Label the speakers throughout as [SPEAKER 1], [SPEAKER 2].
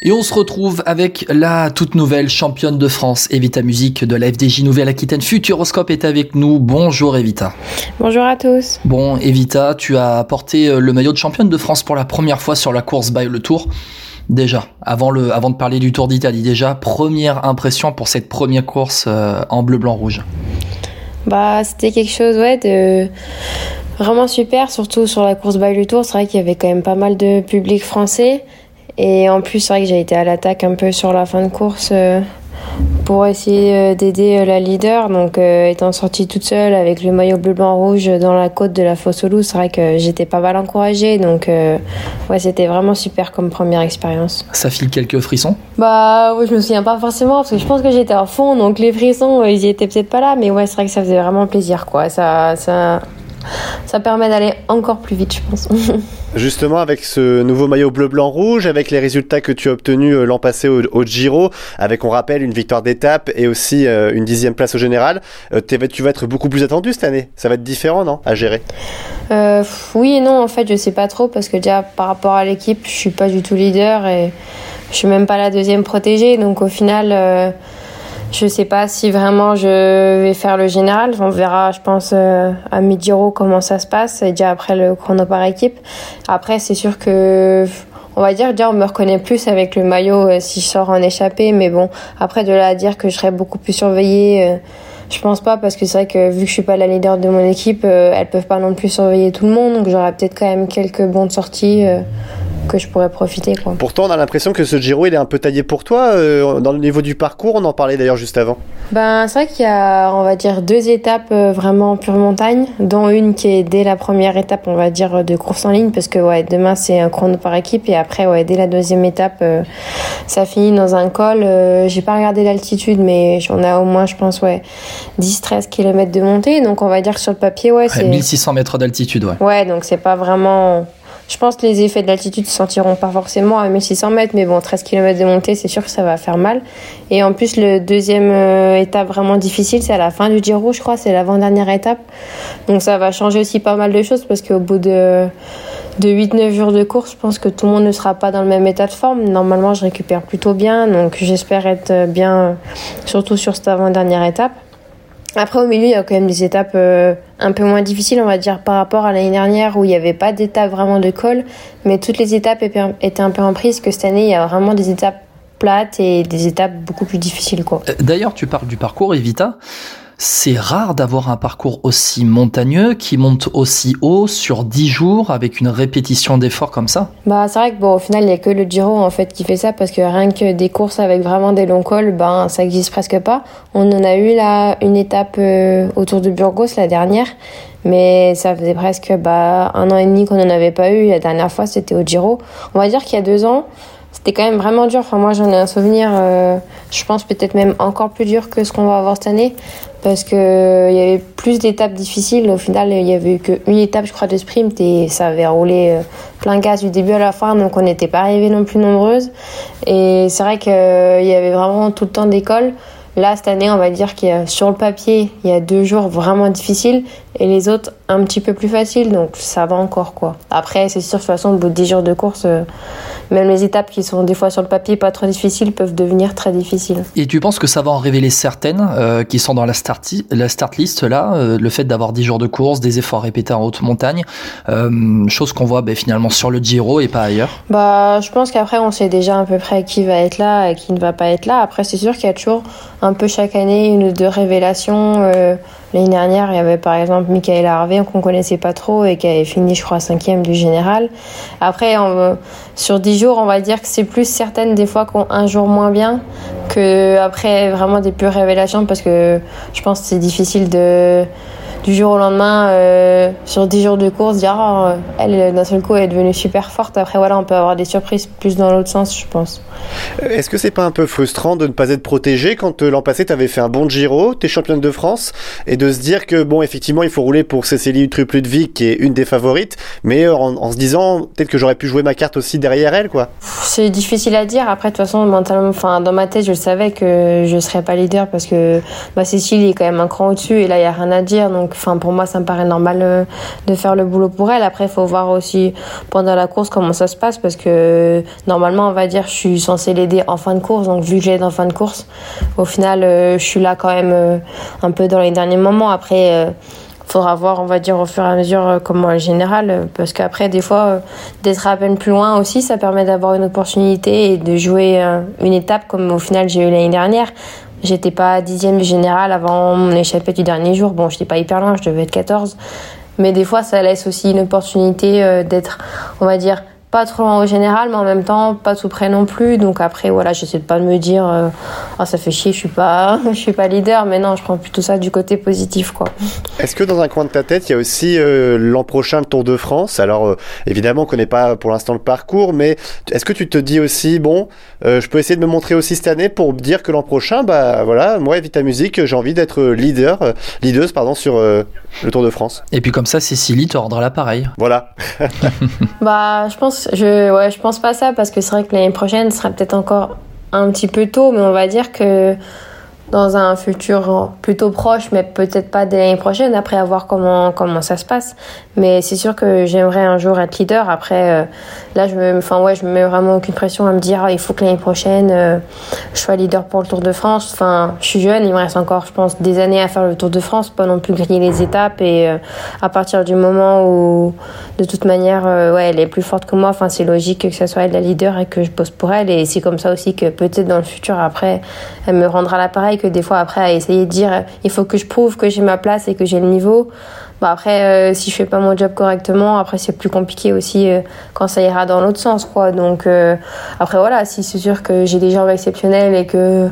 [SPEAKER 1] Et on se retrouve avec la toute nouvelle championne de France, Evita Musique de la FDJ Nouvelle-Aquitaine. Futuroscope est avec nous. Bonjour Evita.
[SPEAKER 2] Bonjour à tous.
[SPEAKER 1] Bon, Evita, tu as porté euh, le maillot de championne de France pour la première fois sur la course by le Tour. Déjà, avant, le, avant de parler du Tour d'Italie, déjà, première impression pour cette première course euh, en bleu, blanc, rouge.
[SPEAKER 2] Bah, c'était quelque chose, ouais, de vraiment super, surtout sur la course by le Tour. C'est vrai qu'il y avait quand même pas mal de public français. Et en plus, c'est vrai que j'ai été à l'attaque un peu sur la fin de course euh, pour essayer euh, d'aider euh, la leader. Donc, euh, étant sortie toute seule avec le maillot bleu, blanc, rouge dans la côte de la fosse aux loups, c'est vrai que j'étais pas mal encouragée. Donc, euh, ouais, c'était vraiment super comme première expérience.
[SPEAKER 1] Ça file quelques frissons?
[SPEAKER 2] Bah, ouais, je me souviens pas forcément parce que je pense que j'étais à fond, donc les frissons, ils y étaient peut-être pas là, mais ouais, c'est vrai que ça faisait vraiment plaisir, quoi. Ça, ça, ça permet d'aller encore plus vite, je pense.
[SPEAKER 3] Justement, avec ce nouveau maillot bleu-blanc-rouge, avec les résultats que tu as obtenus euh, l'an passé au, au Giro, avec, on rappelle, une victoire d'étape et aussi euh, une dixième place au général, euh, tu vas être beaucoup plus attendu cette année. Ça va être différent, non À gérer?
[SPEAKER 2] Euh, oui et non, en fait, je sais pas trop parce que déjà par rapport à l'équipe, je suis pas du tout leader et je suis même pas la deuxième protégée. Donc au final, je sais pas si vraiment je vais faire le général. On verra, je pense, euh, à mi-giro comment ça se passe et déjà après le chrono par équipe. Après, c'est sûr que. On va dire, déjà, on me reconnaît plus avec le maillot euh, si je sors en échappée, mais bon, après, de là à dire que je serai beaucoup plus surveillée, euh, je pense pas parce que c'est vrai que vu que je suis pas la leader de mon équipe, euh, elles peuvent pas non plus surveiller tout le monde, donc j'aurai peut-être quand même quelques bonnes sorties que je pourrais profiter quoi.
[SPEAKER 3] Pourtant, on a l'impression que ce Giro, il est un peu taillé pour toi. euh, dans le niveau du parcours, on en parlait d'ailleurs juste avant.
[SPEAKER 2] Ben c'est vrai qu'il y a on va dire deux étapes euh, vraiment pure montagne, dont une qui est dès la première étape on va dire de course en ligne parce que ouais demain c'est un chrono par équipe et après ouais dès la deuxième étape euh, ça finit dans un col. Euh, J'ai pas regardé l'altitude mais on a au moins je pense ouais 10-13 km de montée donc on va dire que sur le papier ouais
[SPEAKER 1] Ouais,
[SPEAKER 2] c'est
[SPEAKER 1] 1600 mètres d'altitude, ouais.
[SPEAKER 2] Ouais, donc c'est pas vraiment. Je pense que les effets de l'altitude se sentiront pas forcément à 1600 mètres, mais bon, 13 km de montée, c'est sûr que ça va faire mal. Et en plus, le deuxième euh, étape vraiment difficile, c'est à la fin du Giro, je crois, c'est l'avant-dernière étape. Donc ça va changer aussi pas mal de choses parce qu'au bout de, de 8-9 jours de course, je pense que tout le monde ne sera pas dans le même état de forme. Normalement, je récupère plutôt bien, donc j'espère être bien, surtout sur cette avant-dernière étape. Après, au milieu, il y a quand même des étapes euh, un peu moins difficiles, on va dire, par rapport à l'année dernière où il n'y avait pas d'étape vraiment de col, mais toutes les étapes étaient un peu en prise, que cette année, il y a vraiment des étapes plates et des étapes beaucoup plus difficiles.
[SPEAKER 1] Euh, D'ailleurs, tu parles du parcours, Evita. C'est rare d'avoir un parcours aussi montagneux qui monte aussi haut sur 10 jours avec une répétition d'efforts comme ça.
[SPEAKER 2] Bah, c'est vrai que bon, au final, il n'y a que le Giro en fait qui fait ça parce que rien que des courses avec vraiment des longs cols, ben ça existe presque pas. On en a eu là une étape euh, autour de Burgos la dernière, mais ça faisait presque bah, un an et demi qu'on n'en avait pas eu. La dernière fois, c'était au Giro. On va dire qu'il y a deux ans, c'était quand même vraiment dur. Enfin, moi, j'en ai un souvenir, euh, je pense peut-être même encore plus dur que ce qu'on va avoir cette année parce que euh, y avait plus d'étapes difficiles. Au final, il y avait eu qu'une étape, je crois, de sprint et ça avait roulé euh, plein gaz du début à la fin, donc on n'était pas arrivés non plus nombreuses. Et c'est vrai qu'il y avait vraiment tout le temps d'école. Là, cette année, on va dire qu'il y a sur le papier, il y a deux jours vraiment difficiles et les autres un petit peu plus faciles, donc ça va encore quoi. Après, c'est sûr, de toute façon, au bout de 10 jours de course, euh, même les étapes qui sont des fois sur le papier pas trop difficiles peuvent devenir très difficiles.
[SPEAKER 1] Et tu penses que ça va en révéler certaines euh, qui sont dans la start, la start list là, euh, le fait d'avoir 10 jours de course, des efforts répétés en haute montagne, chose qu'on voit ben, finalement sur le Giro et pas ailleurs?
[SPEAKER 2] Bah, je pense qu'après, on sait déjà à peu près qui va être là et qui ne va pas être là. Après, c'est sûr qu'il y a toujours un peu chaque année une ou deux révélations. Euh, L'année dernière, il y avait par exemple Michael Harvey qu'on connaissait pas trop et qui avait fini, je crois, cinquième du général. Après, sur dix jours, on va dire que c'est plus certaines des fois qu'on un jour moins bien que après vraiment des pures révélations parce que je pense que c'est difficile de du jour au lendemain, euh, sur 10 jours de course, dire oh, elle d'un seul coup elle est devenue super forte. Après voilà, on peut avoir des surprises plus dans l'autre sens, je pense.
[SPEAKER 3] Est-ce que c'est pas un peu frustrant de ne pas être protégé quand l'an passé tu avais fait un bon Giro, tu es championne de France, et de se dire que bon effectivement il faut rouler pour Cécilie Trupludvig qui est une des favorites, mais en, en se disant peut-être que j'aurais pu jouer ma carte aussi derrière elle quoi.
[SPEAKER 2] C'est difficile à dire. Après de toute façon mentalement, enfin dans ma tête je savais que je serais pas leader parce que bah, Cécile est quand même un cran au-dessus et là il y a rien à dire. Donc enfin pour moi ça me paraît normal euh, de faire le boulot pour elle. Après il faut voir aussi pendant la course comment ça se passe parce que normalement on va dire je suis censée l'aider en fin de course. Donc vu que j'aide en fin de course, au final euh, je suis là quand même euh, un peu dans les derniers moments. Après faudra voir, on va dire, au fur et à mesure comment est général, parce qu'après, des fois, d'être à peine plus loin aussi, ça permet d'avoir une opportunité et de jouer une étape comme au final j'ai eu l'année dernière. J'étais pas dixième du général avant mon échappée du dernier jour. Bon, j'étais pas hyper loin, je devais être 14. Mais des fois, ça laisse aussi une opportunité euh, d'être, on va dire, pas trop loin au général, mais en même temps pas tout près non plus. Donc après, voilà, j'essaie de pas me dire, euh, ah ça fait chier, je suis pas, je suis pas leader. Mais non, je prends plutôt ça du côté positif, quoi.
[SPEAKER 3] Est-ce que dans un coin de ta tête, il y a aussi euh, l'an prochain le Tour de France? Alors euh, évidemment, on connaît pas pour l'instant le parcours, mais est-ce que tu te dis aussi, bon, je peux essayer de me montrer aussi cette année pour dire que l'an prochain, bah voilà, moi, Vita Musique, j'ai envie d'être leader, leaduse, pardon, sur le Tour de France.
[SPEAKER 1] Et puis comme ça, Cécilie te rendra l'appareil.
[SPEAKER 3] Voilà.
[SPEAKER 2] bah, je pense je, ouais, pense pas ça parce que c'est vrai que l'année prochaine sera peut-être encore un petit peu tôt, mais on va dire que dans un futur plutôt proche, mais peut-être pas dès l'année prochaine, après avoir comment comment ça se passe. Mais c'est sûr que j'aimerais un jour être leader. Après, euh, là, je me, enfin ouais, je me mets vraiment aucune pression à me dire ah, il faut que l'année prochaine euh, je sois leader pour le Tour de France. Enfin, je suis jeune, il me reste encore, je pense, des années à faire le Tour de France, pas non plus griller les étapes. Et euh, à partir du moment où, de toute manière, ouais, elle est plus forte que moi. Enfin, c'est logique que ce soit elle la leader et que je pose pour elle. Et c'est comme ça aussi que peut-être dans le futur, après, elle me rendra l'appareil que des fois après à essayer de dire il faut que je prouve que j'ai ma place et que j'ai le niveau. Bah après, euh, si je fais pas mon job correctement, après c'est plus compliqué aussi euh, quand ça ira dans l'autre sens, quoi. Donc euh, après voilà, si c'est sûr que j'ai des jambes exceptionnelles et que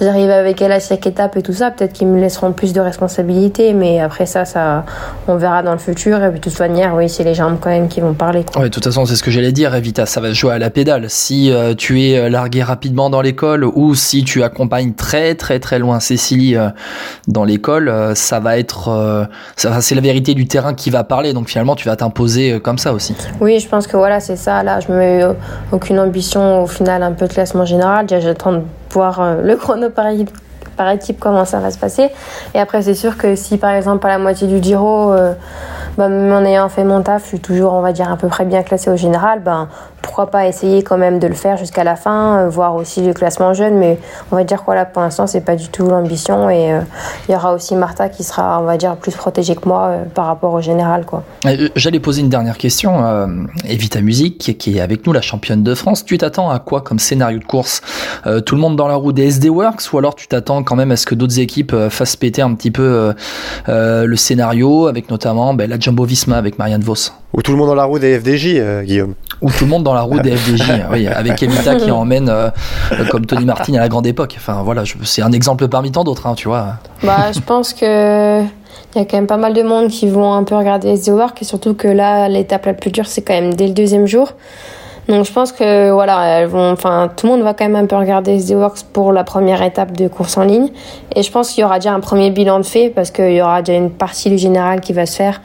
[SPEAKER 2] j'arrive avec elle à chaque étape et tout ça, peut-être qu'ils me laisseront plus de responsabilités. Mais après ça, ça, on verra dans le futur. Et puis de toute manière, oui, c'est les jambes quand même qui vont parler.
[SPEAKER 1] Quoi. De toute façon, c'est ce que j'allais dire, Evita. Ça va se jouer à la pédale. Si tu es largué rapidement dans l'école ou si tu accompagnes très très très loin Cécilie dans l'école, ça va être, ça, c'est vérité du terrain qui va parler. Donc finalement, tu vas t'imposer euh, comme ça aussi.
[SPEAKER 2] Oui, je pense que voilà, c'est ça. Là, je me mets euh, aucune ambition au final, un peu de classement général. Déjà, j'attends de voir euh, le chrono par équipe, par équipe comment ça va se passer. Et après, c'est sûr que si par exemple à la moitié du Giro, bah, même en ayant fait mon taf, je suis toujours, on va dire, à peu près bien classé au général, ben pourquoi pas essayer quand même de le faire jusqu'à la fin, euh, voir aussi le classement jeune, mais on va dire quoi là pour l'instant c'est pas du tout l'ambition. Et euh, il y aura aussi Martha qui sera on va dire plus protégée que moi euh, par rapport au général quoi.
[SPEAKER 1] J'allais poser une dernière question, Evita Musique qui est avec nous la championne de France, tu t'attends à quoi comme scénario de course? Tout le monde dans la roue des SD Works ou alors tu t'attends quand même à ce que d'autres équipes fassent péter un petit peu le scénario avec notamment ben, la Jumbo Visma avec Marianne Vos
[SPEAKER 3] ou tout le monde dans la roue des FDJ, Guillaume.
[SPEAKER 1] Ou tout le monde dans la roue des FDJ, oui, avec Evita qui emmène euh, comme Tony Martin à la grande époque. Enfin voilà, c'est un exemple parmi tant d'autres, hein, tu vois.
[SPEAKER 2] Bah, je pense que il y a quand même pas mal de monde qui vont un peu regarder The Work et surtout que là, l'étape la plus dure, c'est quand même dès le deuxième jour. Donc je pense que voilà, elles vont, enfin tout le monde va quand même un peu regarder The Works pour la première étape de course en ligne. Et je pense qu'il y aura déjà un premier bilan de fait parce qu'il y aura déjà une partie du général qui va se faire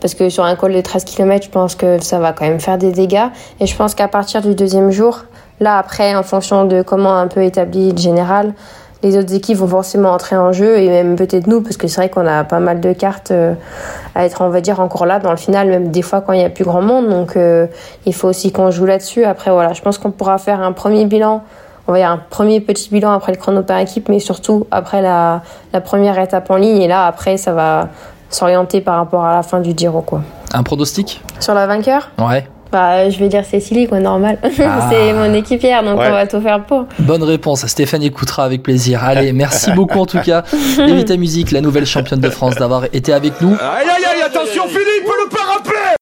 [SPEAKER 2] parce que sur un col de 13 km, je pense que ça va quand même faire des dégâts. Et je pense qu'à partir du deuxième jour, là après, en fonction de comment un peu établi le général, les autres équipes vont forcément entrer en jeu et même peut-être nous, parce que c'est vrai qu'on a pas mal de cartes euh, à être, on va dire, encore là dans le final, même des fois quand il y a plus grand monde. Donc euh, il faut aussi qu'on joue là-dessus. Après, voilà, je pense qu'on pourra faire un premier bilan. On va dire un premier petit bilan après le chrono par équipe, mais surtout après la, la première étape en ligne. Et là, après, ça va, s'orienter par rapport à la fin du Giro quoi.
[SPEAKER 1] Un pronostic?
[SPEAKER 2] Sur la vainqueur?
[SPEAKER 1] Ouais.
[SPEAKER 2] Bah, je vais dire Cécilie, quoi, normal. Ah. c'est mon équipière, donc on va tout faire pour.
[SPEAKER 1] Bonne réponse. Stéphane écoutera avec plaisir. Allez, merci beaucoup en tout cas. Evita Musique, la nouvelle championne de France, d'avoir été avec nous.
[SPEAKER 4] Aïe, aïe, aïe, attention Philippe, le